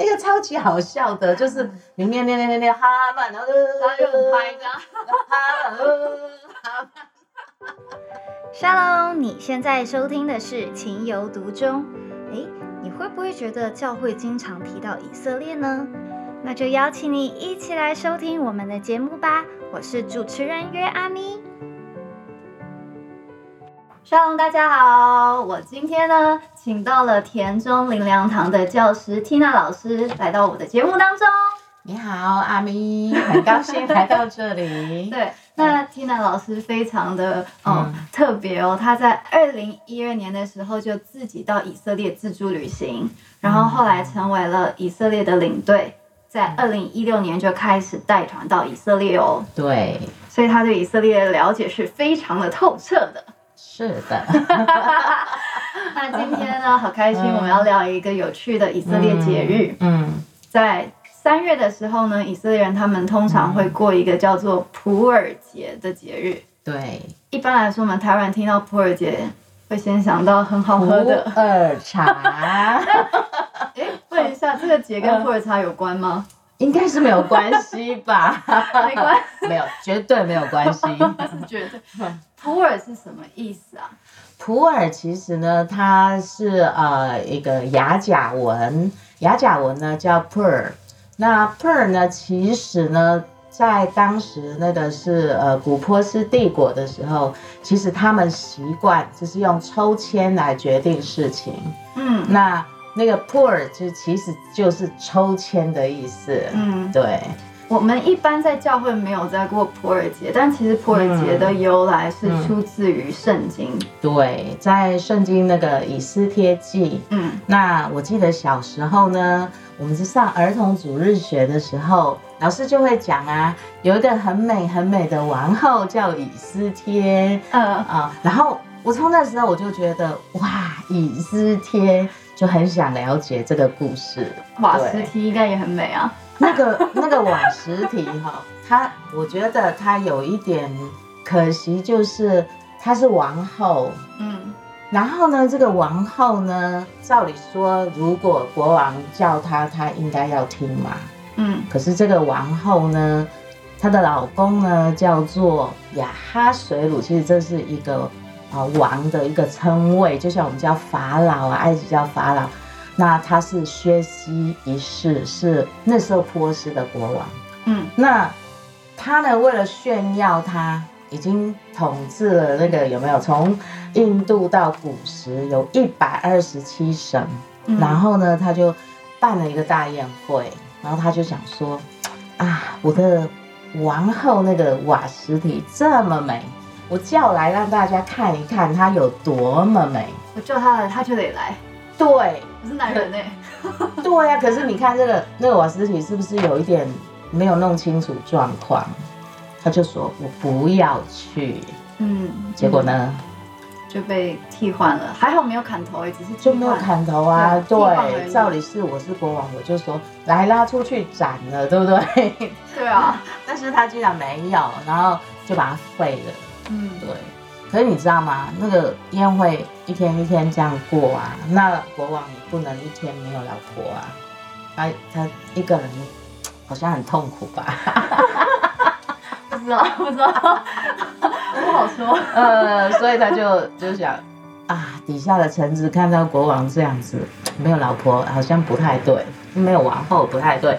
那个超级好笑的，就是你念念念念念哈曼，然后然后又很拍这样。哈曼，哈曼。Shalom，你现在收听的是《情有独钟》。诶，你会不会觉得教会经常提到以色列呢？那就邀请你一起来收听我们的节目吧。我是主持人约阿咪。Shalom，大家好，我今天呢，请到了田中林良堂的教师 Tina 老师来到我的节目当中。你好，阿咪，很高兴 来到这里。对，那 Tina 老师非常的哦嗯特别哦，她在二零一二年的时候就自己到以色列自助旅行，然后后来成为了以色列的领队，在二零一六年就开始带团到以色列哦，对，所以他对以色列的了解是非常的透彻的。是的，那今天呢，好开心，我们要聊一个有趣的以色列节日，嗯，在。三月的时候呢，以色列人他们通常会过一个叫做普尔节的节日。对，一般来说，我们台湾人听到普洱节，会先想到很好喝的。普洱茶 哎，问一下，这个节跟普洱茶有关吗？应该是没有关系吧？没关系，没有，绝对没有关系。绝对。普洱是什么意思啊？普洱其实呢，它是呃一个雅甲文，雅甲文呢叫 pur。那 pur 呢，其实呢，在当时那个是呃古波斯帝国的时候，其实他们习惯就是用抽签来决定事情。嗯那那个 pur 就其实就是抽签的意思。嗯，对，我们一般在教会没有在过普洱节，但其实普洱节的由来是出自于圣经。对，在圣经那个以斯帖记，嗯。那我记得小时候呢，我们是上儿童主日学的时候，老师就会讲啊，有一个很美很美的王后叫以斯帖。嗯，啊，然后我从那时候我就觉得哇，以斯帖就很想了解这个故事。瓦对斯提应该也很美啊。那个那个瓦石提哈，它我觉得它有一点可惜，就是她是王后，嗯然后呢，这个王后呢，照理说，如果国王叫她，她应该要听嘛。嗯可是这个王后呢，她的老公呢叫做亚哈水鲁，其实这是一个啊、呃王的一个称谓，就像我们叫法老啊，埃及叫法老。那他是薛西一世，是那时候波斯的国王。嗯那他呢，为了炫耀他已经统治了那个有没有从印度到古时有一百二十七省，嗯，然后呢，他就办了一个大宴会，然后他就想说，啊，我的王后那个瓦实体这么美，我叫来让大家看一看它有多么美。我叫他来，他就得来。对，我是男人呢、对呀、可是你看这个那个瓦斯体是不是有一点没有弄清楚状况？他就说我不要去，嗯，结果呢就被替换了，还好没有砍头，也只是就没有。砍头啊。对照理是我是国王，我就说来拉出去斩了，对不对？对啊，但是他居然没有，然后就把他废了。嗯，对，可是你知道吗？那个宴会一天一天这样过啊，那国王也不能一天没有老婆啊，他他一个人好像很痛苦吧？不知道，不知道，不好说。呃，所以他就就想啊，底下的臣子看到国王这样子没有老婆，好像不太对，没有王后不太对，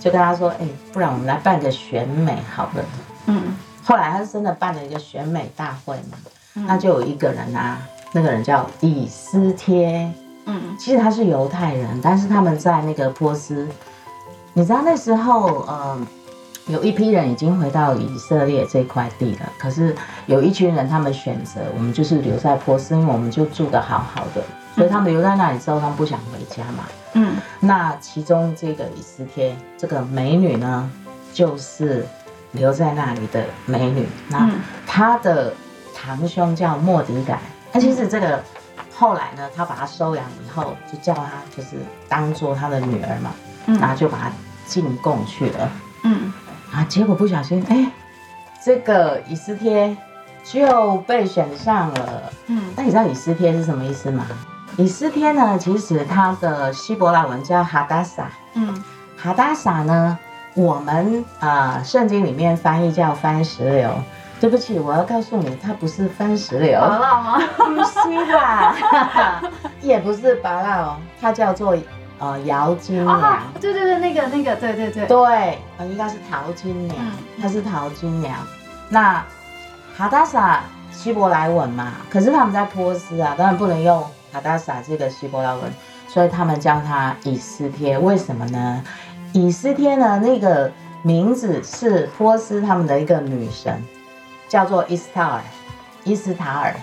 就跟他说，哎、不然我们来办个选美好了。嗯后来他是真的办了一个选美大会嘛，嗯。那就有一个人啊，那个人叫以斯帖，嗯。其实他是犹太人，但是他们在那个波斯，你知道那时候，呃，有一批人已经回到以色列这块地了，可是有一群人他们选择我们就是留在波斯，因为我们就住得好好的，所以他们留在那里之后，他们不想回家嘛。嗯。那其中这个以斯帖这个美女呢，就是留在那里的美女。那嗯她的堂兄叫莫迪改，那其实这个后来呢，他把她收养以后，就叫她就是当做他的女儿嘛，然嗯后就把她进贡去了。嗯啊，结果不小心，哎，这个以斯帖就被选上了。嗯，那你知道以斯帖是什么意思吗？以斯帖呢，其实它的希伯来文叫哈达撒，嗯，哈达撒呢，我们啊、呃圣经里面翻译叫番石榴。对不起，我要告诉你，它不是番石榴？不是吧？也不是芭辣哦，它叫做呃姚金娘。啊，对对对，那个那个，对对对，对，呃，应该是淘金娘嗯，她是淘金娘。那哈达萨希伯来文嘛，可是他们在波斯啊，当然不能用哈达萨这个希伯来文，所以他们叫它以斯帖。为什么呢？以斯帖呢，那个名字是波斯他们的一个女神，叫做伊斯塔尔，伊斯塔尔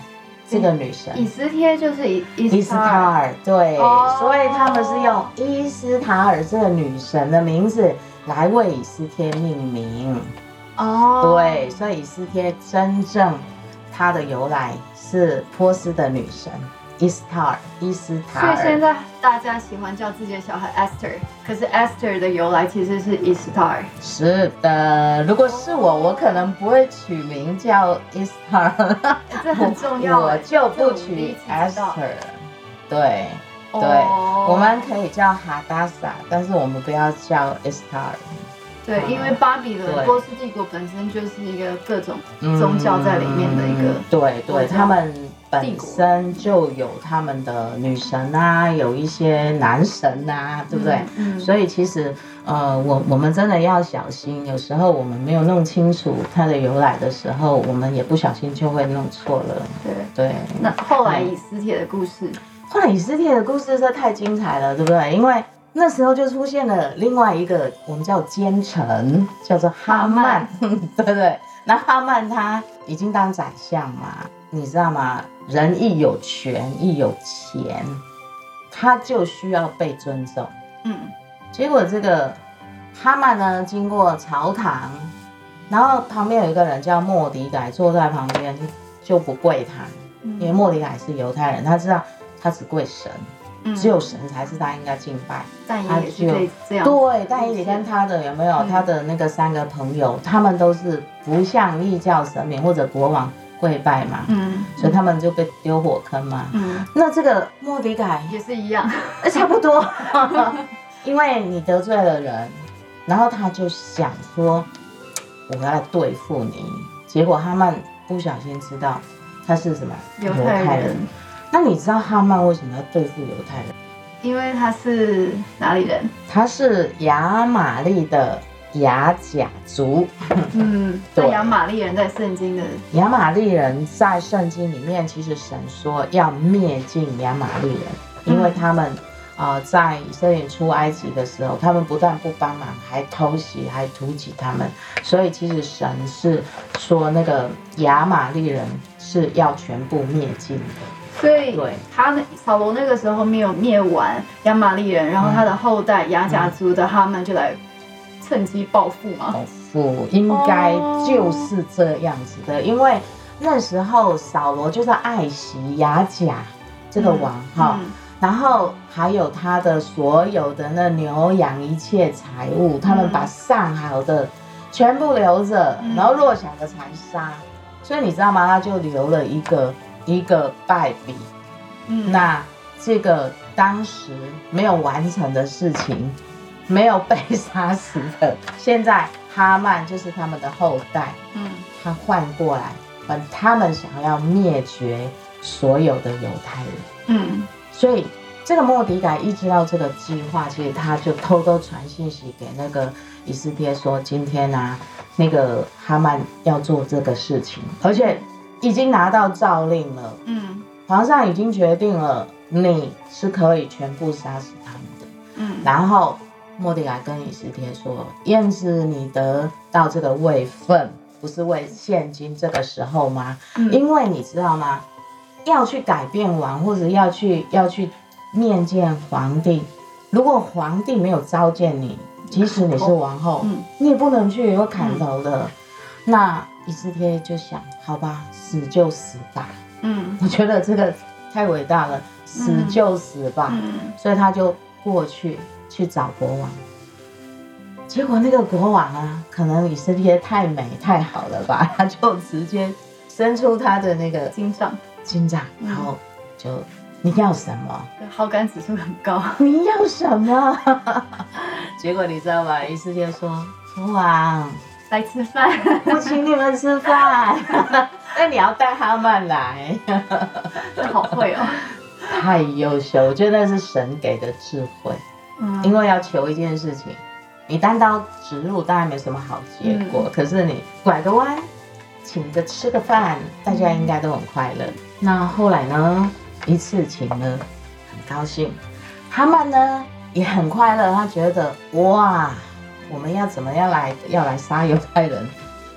这个女神。以斯帖就是伊斯伊斯塔尔，对，哦。所以他们是用伊斯塔尔这个女神的名字来为以斯帖命名。哦，对，所以以斯帖真正它的由来是波斯的女神伊斯塔尔，伊斯塔尔。所以现在大家喜欢叫自己的小孩 Esther，可是 Esther 的由来其实是伊斯塔尔。是的，如果是我，我可能不会取名叫伊斯塔尔，这很重要我哎，就不取 Esther。对，对哦我们可以叫哈达萨，但是我们不要叫伊斯塔尔。对，因为巴比对伦波斯帝国本身就是一个各种嗯宗教在里面的一个对对，他们帝本身就有他们的女神啊，有一些男神啊，对不对？嗯，嗯所以其实呃，我我们真的要小心，有时候我们没有弄清楚它的由来的时候，我们也不小心就会弄错了。对。对，那后来以斯帖的故事，后来以斯帖的故事实在太精彩了，对不对？因为那时候就出现了另外一个我们叫奸臣，叫做哈曼，对不对？那哈曼他已经当宰相嘛，你知道吗？人一有权一有钱，他就需要被尊重。嗯结果这个哈曼呢，经过朝堂，然后旁边有一个人叫莫迪改坐在旁边，就不跪他。因为嗯莫迪改是犹太人，他知道他只跪神，嗯只有神才是他应该敬拜。但他也是可以这样，对，但以理跟他的有没有、嗯他的那个三个朋友，他们都是不向异教神明或者国王跪拜嘛，嗯，所以他们就被丢火坑嘛。嗯。那这个莫迪改也是一样，呃 差不多，因为你得罪了人，然后他就想说我要对付你，结果哈曼不小心知道他是什么？犹太人，那你知道哈曼为什么要对付犹太人？因为他是哪里人？他是亚玛利的雅甲族。嗯，对那亚玛利人在圣经的，亚玛利人在圣经里面，其实神说要灭尽亚玛利人，因为他们啊、呃在以色列出埃及的时候，他们不但不帮忙，还偷袭，还屠击他们。所以其实神是说那个亚玛利人是要全部灭尽的。所以对他那扫罗那个时候没有灭完亚玛利人，然后他的后代雅甲族的他们就来趁机报复嘛。报复应该就是这样子的，因为那时候扫罗就是爱惜雅甲这个王哈。嗯然后还有他的所有的那牛羊一切财物，他们把上好的全部留着，嗯然后弱小的才杀。所以你知道吗？他就留了一个一个败笔。嗯那这个当时没有完成的事情，没有被杀死的，现在哈曼就是他们的后代，嗯他换过来，把他们想要灭绝所有的犹太人。嗯所以这个莫迪改一知道这个计划，其实他就偷偷传信息给那个以斯帖说，今天啊，那个哈曼要做这个事情，而且已经拿到诏令了，嗯皇上已经决定了，你是可以全部杀死他们的。嗯，然后莫迪改跟以斯帖说，燕子你得到这个位分，不是为现今这个时候吗？嗯因为你知道吗？要去改变王，或者要去要去面见皇帝，如果皇帝没有召见你，即使你是王后，嗯你也不能去，有砍头的。那以斯帖就想，好吧，死就死吧。嗯我觉得这个太伟大了，死就死吧。嗯所以他就过去去找国王。结果那个国王啊，可能以色列太美太好了吧，他就直接伸出他的那个金杖，金杖，嗯然后就你要什么？好感指数很高。你要什么？结果你知道吗？伊斯就说：“国王来吃饭，我请你们吃饭。那你要带哈曼来，这好会哦，太优秀，我觉得那是神给的智慧。嗯因为要求一件事情，你单刀直入当然没什么好结果，可是你拐个弯，请个吃个饭，大家应该都很快乐。那后来呢，一次请了，很高兴。他们呢也很快乐，他觉得哇，我们要怎么样来要来杀犹太人？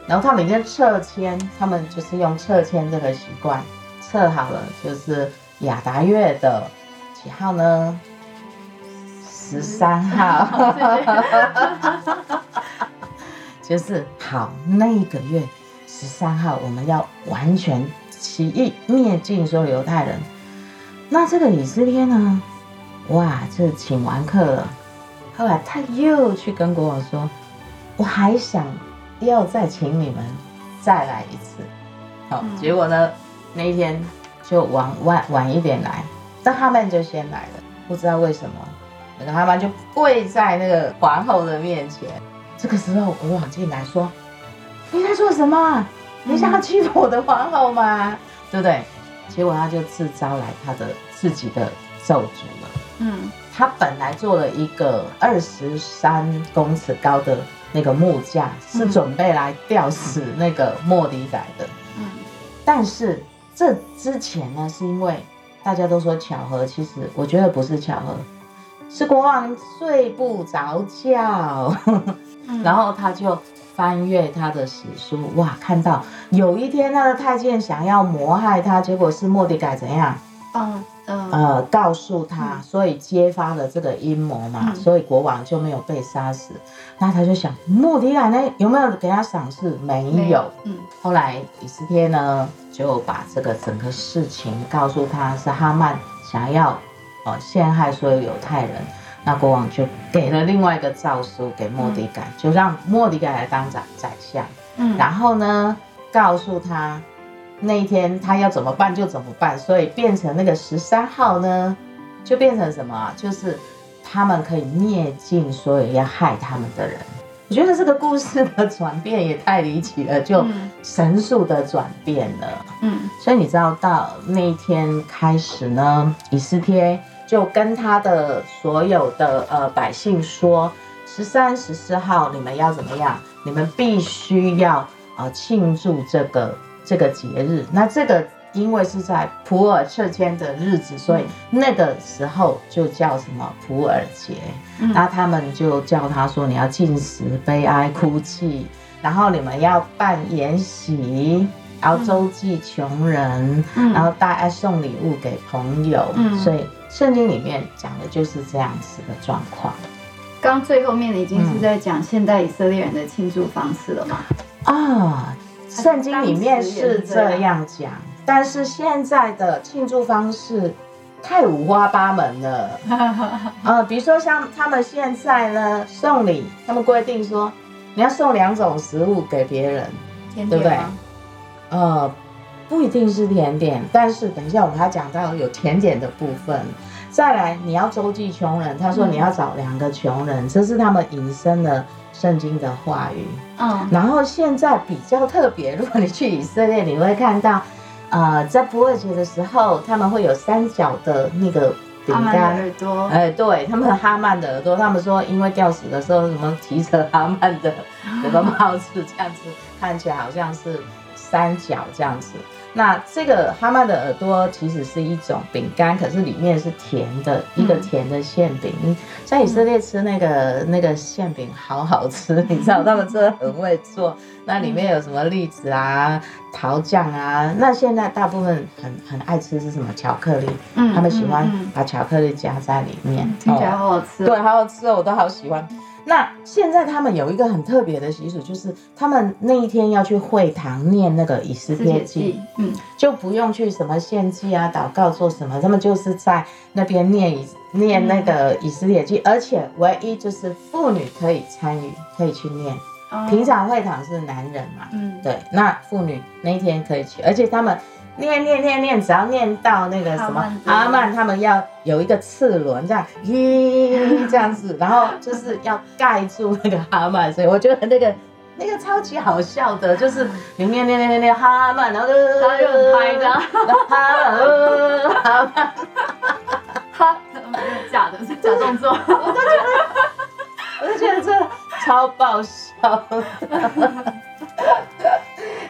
然后他们已经撤迁，他们就是用撤迁这个习惯，撤好了就是亚达月的几号呢？十三号，就是好那一个月十三号，我们要完全起义灭尽所有犹太人。那这个以斯帖呢？哇，这请完客了。后来他又去跟国王说：“我还想要再请你们再来一次。”好，嗯结果呢，那一天就晚晚晚一点来，但他们就先来了，不知道为什么，那个他们就跪在那个皇后的面前。这个时候国王进来说：“你在做什么？你想要欺负我的皇后吗？对不对？”结果他就自招来他的自己的咒诅了。嗯他本来做了一个二十三公尺高的那个木架，是嗯准备来吊死那个莫迪仔的。嗯但是这之前呢，是因为大家都说巧合，其实我觉得不是巧合，是国王睡不着觉，嗯，然后他就翻阅他的史书，哇，看到有一天他的太监想要谋害他，结果是莫迪改怎样？嗯嗯呃，告诉他，嗯所以揭发了这个阴谋嘛，嗯所以国王就没有被杀死。那他就想，莫迪改呢有没有给他赏赐？没有。，嗯后来以斯帖呢就把这个整个事情告诉他，是哈曼想要呃陷害所有犹太人。那国王就给了另外一个诏书给莫迪改，就让莫迪改来当宰宰相。嗯，然后呢，告诉他那一天他要怎么办就怎么办，所以变成那个十三号呢，就变成什么啊？就是他们可以灭尽所有要害他们的人。我觉得这个故事的转变也太离奇了，就嗯神速的转变了。嗯所以你知道，到那一天开始呢，以斯帖就跟他的所有的呃百姓说，十三、十四号你们要怎么样？你们必须要呃庆祝这个这个节日。那这个因为是在普洱撤迁的日子，所以那个时候就叫什么普洱节。嗯那他们就叫他说，你要进食、悲哀、哭泣，然后你们要办筵席，然后周济穷人，嗯然后大家送礼物给朋友。嗯所以圣经里面讲的就是这样子的状况刚最后面的已经嗯是在讲现代以色列人的庆祝方式了吗？啊。圣经里面是这样讲，但是现在的庆祝方式太五花八门了。呃，比如说像他们现在呢送礼，他们规定说你要送两种食物给别人，甜对不对？呃，不一定是甜点，但是等一下我们还讲到有甜点的部分。再来，你要周济穷人，他说嗯你要找两个穷人，这是他们引申的圣经的话语。嗯然后现在比较特别，如果你去以色列，你会看到，呃，在不二节的时候，他们会有三角的那个饼干，耳朵，哎，对他们哈曼的耳朵，他们说因为吊死的时候什么提着哈曼的有个帽子这样子，看起来好像是三角这样子。那这个哈曼的耳朵其实是一种饼干，可是里面是甜的，一个嗯甜的馅饼。在以色列吃那个那个馅饼好好吃，你知道他们真的很会做。那里面有什么栗子啊、桃酱啊？那现在大部分很很爱吃是什么巧克力？嗯他们喜欢嗯把巧克力加在里面嗯，听起来哦好好吃。对，，好好吃哦，我都好喜欢。那现在他们有一个很特别的习俗，就是他们那一天要去会堂念那个以斯世帖记，，嗯。就不用去什么献祭啊、祷告做什么，他们就是在那边念以念那个以斯帖记，而且唯一就是妇女可以参与，可以去念。哦。平常会堂是男人嘛，嗯。对，那妇女那一天可以去，而且他们念念念念，只要念到那个什么阿曼，他们要有一个次轮这样，咦 这样子，然后就是要盖住那个阿曼，所以我觉得那个那个超级好笑的，就是你念念念念念哈曼，然后就就很嗨这样，哈曼呃哈曼，哈，假的，是假动作。我就觉得这超爆笑的。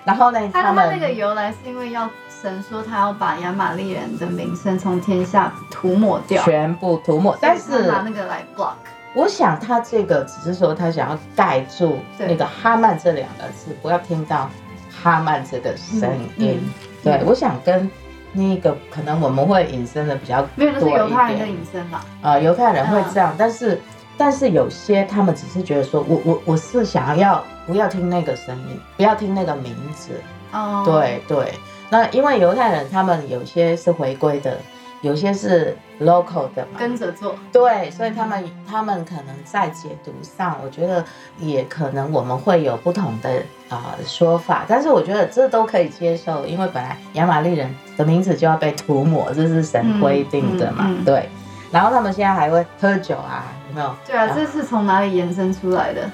然后呢，他他他们那个由来是因为要神说他要把亚玛力人的名声从天下涂抹掉，全部涂抹，但是他拿那个来 block。我想他这个只是说他想要盖住那个哈曼这两个字，不要听到哈曼这个声音。嗯对，我想跟那个可能我们会引申的比较没有，那是多一犹太人的点。隐身吧？呃，犹太人会这嗯样，但是但是有些他们只是觉得说我我我是想要不要听那个声音，不要听那个名字。哦，对对，那因为犹太人他们有些是回归的，有些是 local 的嘛，跟着做。对，所以他们他们可能在解读上，我觉得也可能我们会有不同的啊、呃说法，但是我觉得这都可以接受，因为本来亚玛力人的名字就要被涂抹，这是神规定的嘛，嗯嗯嗯对。然后他们现在还会喝酒啊，有没有？对啊，这是从哪里延伸出来的？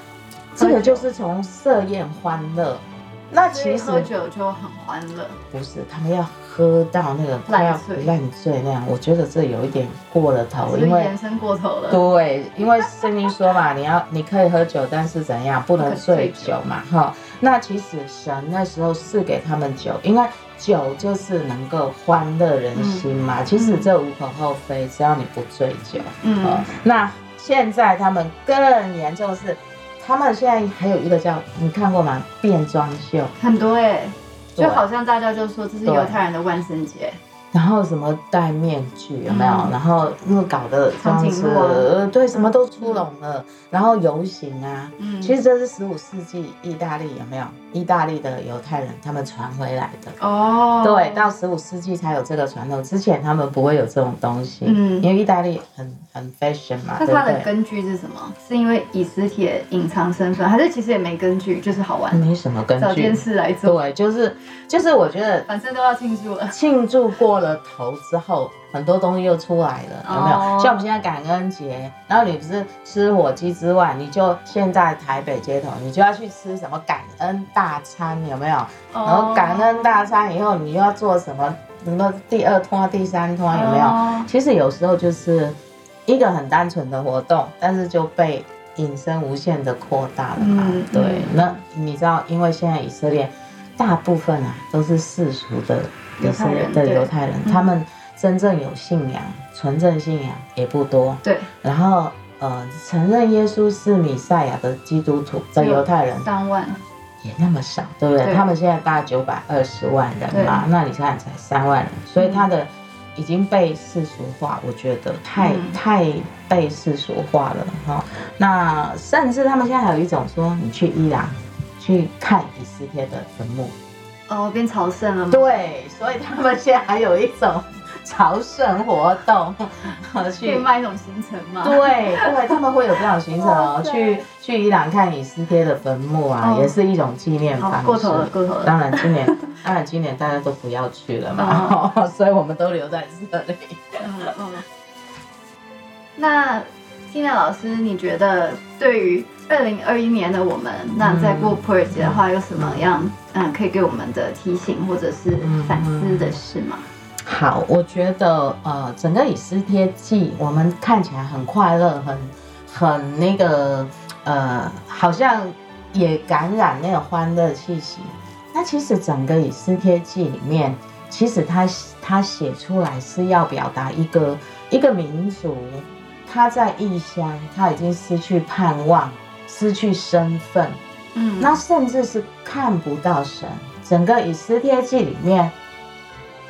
这个就是从设宴欢乐。那其实喝酒就很欢乐。不是，他们要喝到那个快要烂醉烂醉那样，我觉得这有一点过了头，因为延伸过头了。对，因为圣经说嘛，你要你可以喝酒，但是怎样不能醉酒嘛，哈。那其实神那时候是给他们酒，因为酒就是能够欢乐人心嘛。其实这无可厚非，只要你不醉酒。嗯哦，那现在他们更严重是，他们现在还有一个叫你看过吗？变装秀，很多哎，对就好像大家就说这是对犹太人的万圣节。然后什么戴面具有没有？嗯然后那个搞得这样子长颈鹿啊，呃对，什么都出笼了。然后游行啊，嗯，其实这是十五世纪意大利有没有？意大利的犹太人他们传回来的。哦，对，到十五世纪才有这个传统，之前他们不会有这种东西，嗯因为意大利很很 fashion 嘛，那？它的根据是什么？是因为以磁铁隐藏身份，还是其实也没根据，就是好玩，没什么根据找件，事来做，对，就是就是我觉得反正都要庆祝了。庆祝过了头之后，很多东西又出来了，有没有？哦像我们现在感恩节，然后你不是吃火鸡之外，你就现在台北街头，你就要去吃什么感恩大餐，有没有？然后感恩大餐以后，你又要做什么？什么第二通、第三通，有没有？哦其实有时候就是一个很单纯的活动，但是就被引申无限的扩大了嘛。嗯对嗯，那你知道，因为现在以色列大部分啊都是世俗的犹太人对。犹太人，嗯他们真正有信仰、纯正信仰也不多。对，然后呃，承认耶稣是米赛亚的基督徒的犹太人三万，也那么少，对不对？对。他们现在大概九百二十万人嘛，那你看才三万人，所以他的已经被世俗化，我觉得太、嗯。太被世俗化了哈、那甚至他们现在还有一种说，你去伊朗去看以斯帖的坟墓，哦，变朝圣了吗？对，所以他们现在还有一种朝圣活动，去。卖一种行程嘛？对对，他们会有这样行程去去伊朗看以斯帖的坟墓啊，哦也是一种纪念方式。过头了，过头了。当然今年，当然今年大家都不要去了嘛，所以我们都留在这里。嗯嗯。那 Tina 老师，你觉得对于二零二一年的我们，那在过普洱节的话，有什么样嗯可以给我们的提醒或者是反思的事吗？好，我觉得呃，整个以斯帖记，我们看起来很快乐，很很那个呃，好像也感染那个欢乐气息。那其实整个以斯帖记里面，其实他他写出来是要表达一个一个民族，他在异乡，他已经失去盼望，失去身份，嗯，那甚至是看不到神。整个以斯帖记里面，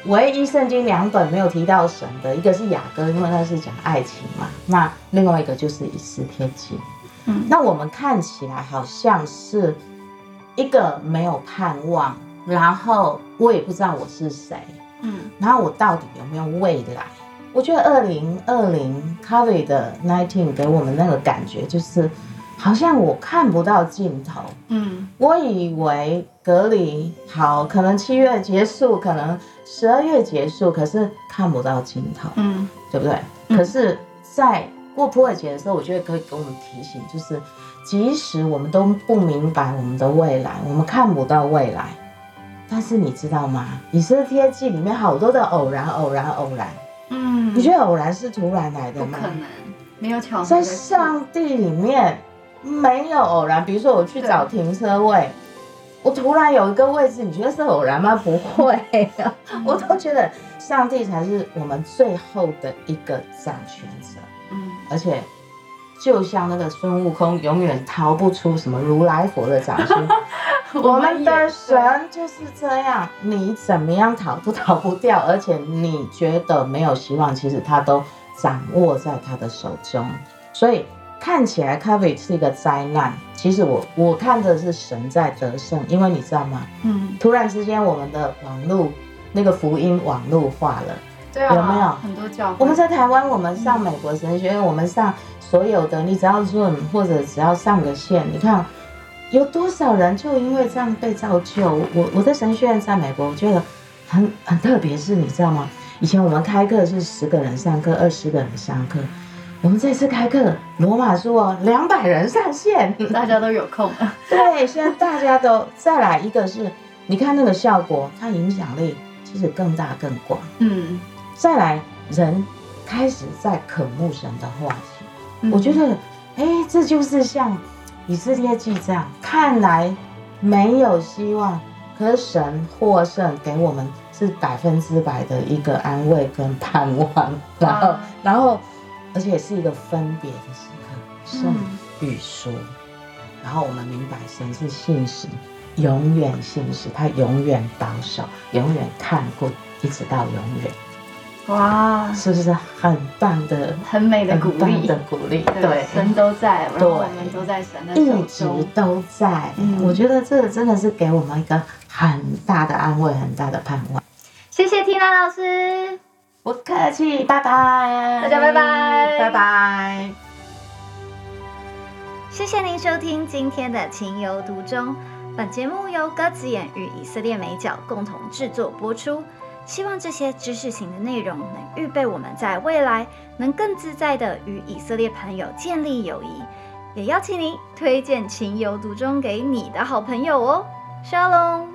唯一圣经两本没有提到神的，一个是雅歌，因为那是讲爱情嘛。那另外一个就是以斯帖记。嗯那我们看起来好像是一个没有盼望，然后我也不知道我是谁，嗯然后我到底有没有未来？我觉得二零二零 COVID 的 nineteen 给我们那个感觉就是，好像我看不到尽头。嗯我以为隔离好，可能七月结束，可能十二月结束，可是看不到尽头，嗯对不对？嗯可是，在过普洱节的时候，我觉得可以给我们提醒，就是即使我们都不明白我们的未来，我们看不到未来，但是你知道吗？以色列记里面好多的偶然、偶然、偶然，嗯，你觉得偶然是突然来的吗？不可能，没有巧合在上帝里面没有偶然，比如说我去找停车位，我突然有一个位置，你觉得是偶然吗？不会啊，我都觉得上帝才是我们最后的一个掌权者，嗯而且就像那个孙悟空永远逃不出什么如来佛的掌心，我们的神就是这样，你怎么样逃都逃不掉，而且你觉得没有希望，其实他都掌握在他的手中。所以看起来 COVID 是一个灾难，其实我我看的是神在得胜，因为你知道吗？嗯，突然之间我们的网络那个福音网络化了。对啊，有没有很多教会？我们在台湾，我们上美国神学院，我们上所有的，你只要 Zoom 或者只要上个线，你看有多少人就因为这样被造就。我我在神学院在美国，我觉得很很特别，是你知道吗？以前我们开课是十个人上课，二十个人上课，我们这次开课罗马书哦，两百人上线。大家都有空，对，现在大家都再来一个是，你看那个效果，它影响力其实更大更广。嗯，再来，人开始在渴慕神的话题。嗯我觉得，哎，这就是像以色列记这样，看来没有希望，可是神获胜给我们是百分之百的一个安慰跟盼望，然后，然后，而且是一个分别的时刻，胜嗯与输。然后我们明白神是信实，永远信实，他永远保守，永远看顾，一直到永远。哇，是不是很棒的、很美的鼓励很棒的，鼓励？对，神都在，然后对我们都在神的一直。都在。嗯我觉得这个真的是给我们一个很大的安慰，很大的盼望。谢谢缇娜老师。不客气，拜拜，大家拜拜拜拜。谢谢您收听今天的《情有独钟》。本节目由鸽子眼与以色列美角共同制作播出。希望这些知识型的内容能预备我们在未来能更自在的与以色列朋友建立友谊。也邀请您推荐《情有独钟》给你的好朋友哦。Shalom。